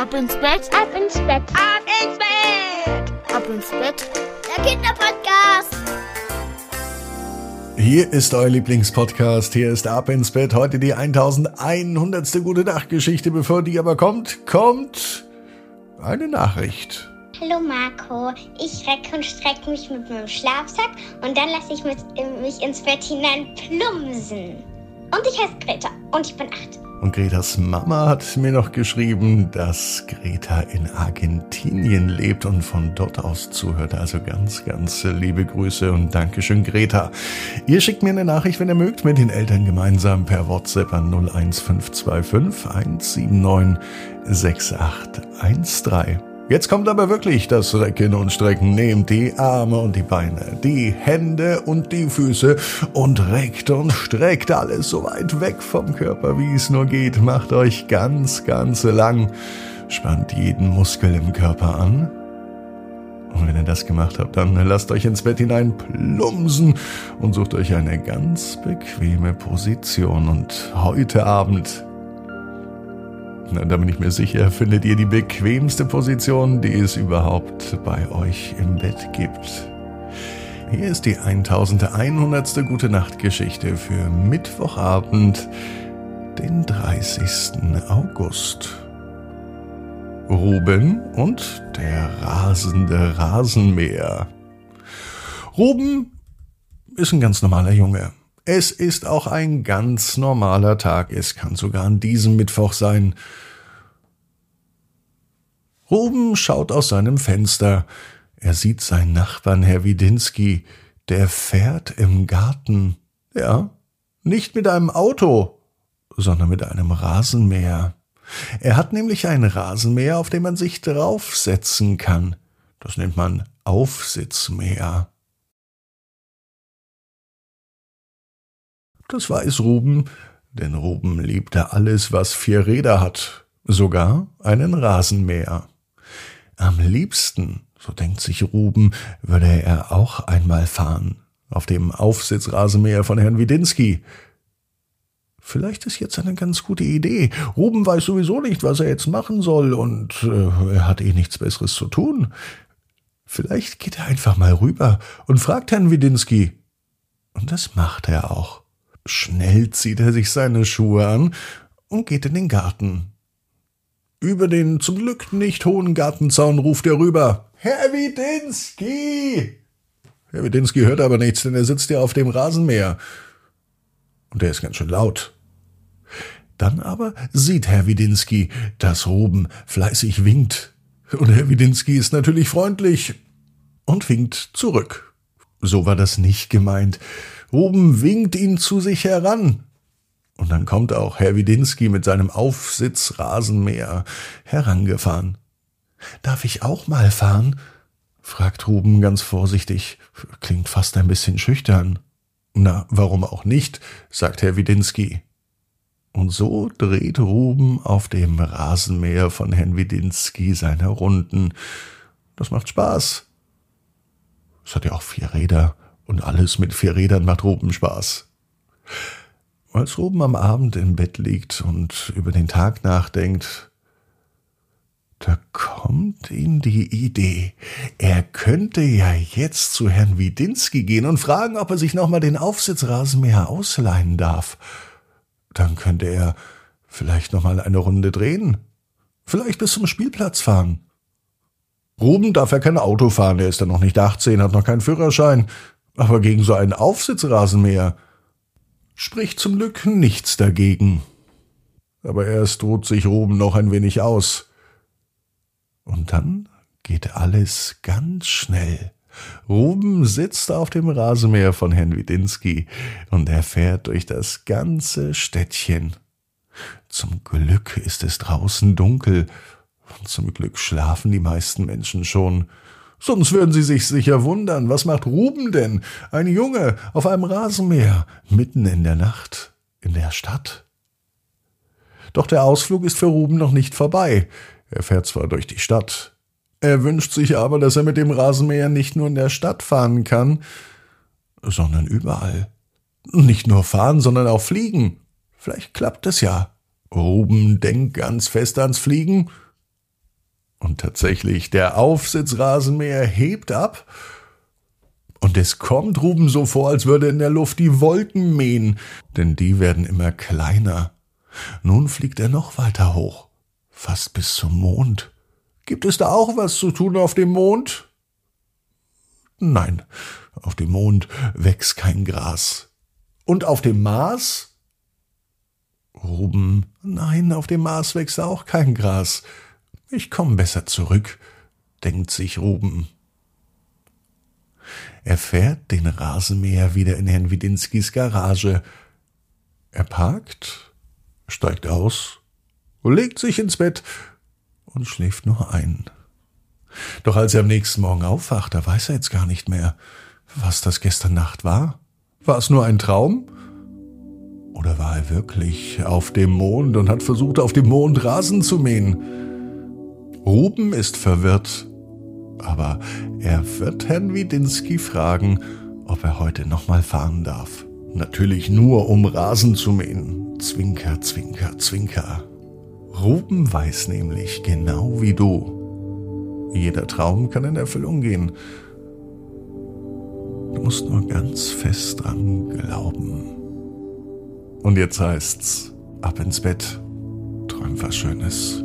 Ab ins Bett, Ab ins Bett. Ab ins Bett. ab ins Bett. Der Kinderpodcast. Hier ist euer Lieblingspodcast. Hier ist Ab ins Bett. Heute die 1100. Gute Nacht Geschichte. Bevor die aber kommt, kommt eine Nachricht. Hallo Marco, ich recke und strecke mich mit meinem Schlafsack und dann lasse ich mich, mich ins Bett hinein plumpsen. Und ich heiße Greta und ich bin acht. Und Gretas Mama hat mir noch geschrieben, dass Greta in Argentinien lebt und von dort aus zuhört. Also ganz, ganz liebe Grüße und Dankeschön, Greta. Ihr schickt mir eine Nachricht, wenn ihr mögt, mit den Eltern gemeinsam per WhatsApp an 01525 179 6813. Jetzt kommt aber wirklich das Recken und Strecken. Nehmt die Arme und die Beine, die Hände und die Füße und reckt und streckt alles so weit weg vom Körper, wie es nur geht. Macht euch ganz, ganz lang. Spannt jeden Muskel im Körper an. Und wenn ihr das gemacht habt, dann lasst euch ins Bett hinein plumsen und sucht euch eine ganz bequeme Position. Und heute Abend da bin ich mir sicher, findet ihr die bequemste Position, die es überhaupt bei euch im Bett gibt. Hier ist die 1100. Gute Nacht Geschichte für Mittwochabend, den 30. August. Ruben und der rasende Rasenmäher. Ruben ist ein ganz normaler Junge. Es ist auch ein ganz normaler Tag. Es kann sogar an diesem Mittwoch sein. Ruben schaut aus seinem Fenster. Er sieht seinen Nachbarn, Herr Widinski. Der fährt im Garten. Ja, nicht mit einem Auto, sondern mit einem Rasenmäher. Er hat nämlich ein Rasenmäher, auf dem man sich draufsetzen kann. Das nennt man Aufsitzmäher. Das weiß Ruben, denn Ruben liebte alles, was vier Räder hat, sogar einen Rasenmäher. Am liebsten, so denkt sich Ruben, würde er auch einmal fahren, auf dem Aufsitzrasenmäher von Herrn Widinski. Vielleicht ist jetzt eine ganz gute Idee. Ruben weiß sowieso nicht, was er jetzt machen soll, und äh, er hat eh nichts Besseres zu tun. Vielleicht geht er einfach mal rüber und fragt Herrn Widinski. Und das macht er auch. Schnell zieht er sich seine Schuhe an und geht in den Garten. Über den zum Glück nicht hohen Gartenzaun ruft er rüber. Herr Widinski! Herr Widinski hört aber nichts, denn er sitzt ja auf dem Rasenmäher. Und er ist ganz schön laut. Dann aber sieht Herr Widinski, dass Ruben fleißig winkt. Und Herr Widinski ist natürlich freundlich und winkt zurück. So war das nicht gemeint. Ruben winkt ihn zu sich heran. Und dann kommt auch Herr Widinski mit seinem Aufsitzrasenmäher herangefahren. Darf ich auch mal fahren? fragt Ruben ganz vorsichtig. Klingt fast ein bisschen schüchtern. Na, warum auch nicht? sagt Herr Widinski. Und so dreht Ruben auf dem Rasenmäher von Herrn Widinski seine Runden. Das macht Spaß. Es hat ja auch vier Räder und alles mit vier Rädern macht Ruben Spaß. Als Ruben am Abend im Bett liegt und über den Tag nachdenkt, da kommt ihm die Idee, er könnte ja jetzt zu Herrn Widinski gehen und fragen, ob er sich nochmal den Aufsitzrasenmäher ausleihen darf. Dann könnte er vielleicht nochmal eine Runde drehen, vielleicht bis zum Spielplatz fahren. Ruben darf ja kein Auto fahren, er ist ja noch nicht 18, hat noch keinen Führerschein, aber gegen so einen Aufsitzrasenmäher spricht zum Glück nichts dagegen. Aber erst ruht sich Ruben noch ein wenig aus. Und dann geht alles ganz schnell. Ruben sitzt auf dem Rasenmäher von Herrn Widinski und er fährt durch das ganze Städtchen. Zum Glück ist es draußen dunkel und zum Glück schlafen die meisten Menschen schon. Sonst würden sie sich sicher wundern, was macht Ruben denn? Ein Junge auf einem Rasenmäher, mitten in der Nacht, in der Stadt. Doch der Ausflug ist für Ruben noch nicht vorbei. Er fährt zwar durch die Stadt, er wünscht sich aber, dass er mit dem Rasenmäher nicht nur in der Stadt fahren kann, sondern überall. Nicht nur fahren, sondern auch fliegen. Vielleicht klappt es ja. Ruben denkt ganz fest ans Fliegen Und tatsächlich, der Aufsitzrasenmäher hebt ab und es kommt Ruben so vor, als würde in der Luft die Wolken mähen, denn die werden immer kleiner. Nun fliegt er noch weiter hoch, fast bis zum Mond. Gibt es da auch was zu tun auf dem Mond? Nein, auf dem Mond wächst kein Gras. Und auf dem Mars? Ruben, nein, auf dem Mars wächst auch kein Gras. Ich komm besser zurück, denkt sich Ruben. Er fährt den Rasenmäher wieder in Herrn Widinskis Garage. Er parkt, steigt aus, legt sich ins Bett und schläft nur ein. Doch als er am nächsten Morgen aufwacht, da weiß er jetzt gar nicht mehr, was das gestern Nacht war. War es nur ein Traum? Oder war er wirklich auf dem Mond und hat versucht, auf dem Mond Rasen zu mähen? Ruben ist verwirrt, aber er wird Herrn Widinski fragen, ob er heute nochmal fahren darf. Natürlich nur, um Rasen zu mähen. Zwinker, zwinker, zwinker. Ruben weiß nämlich genau wie du. Jeder Traum kann in Erfüllung gehen. Du musst nur ganz fest dran glauben. Und jetzt heißt's, ab ins Bett, träum was Schönes.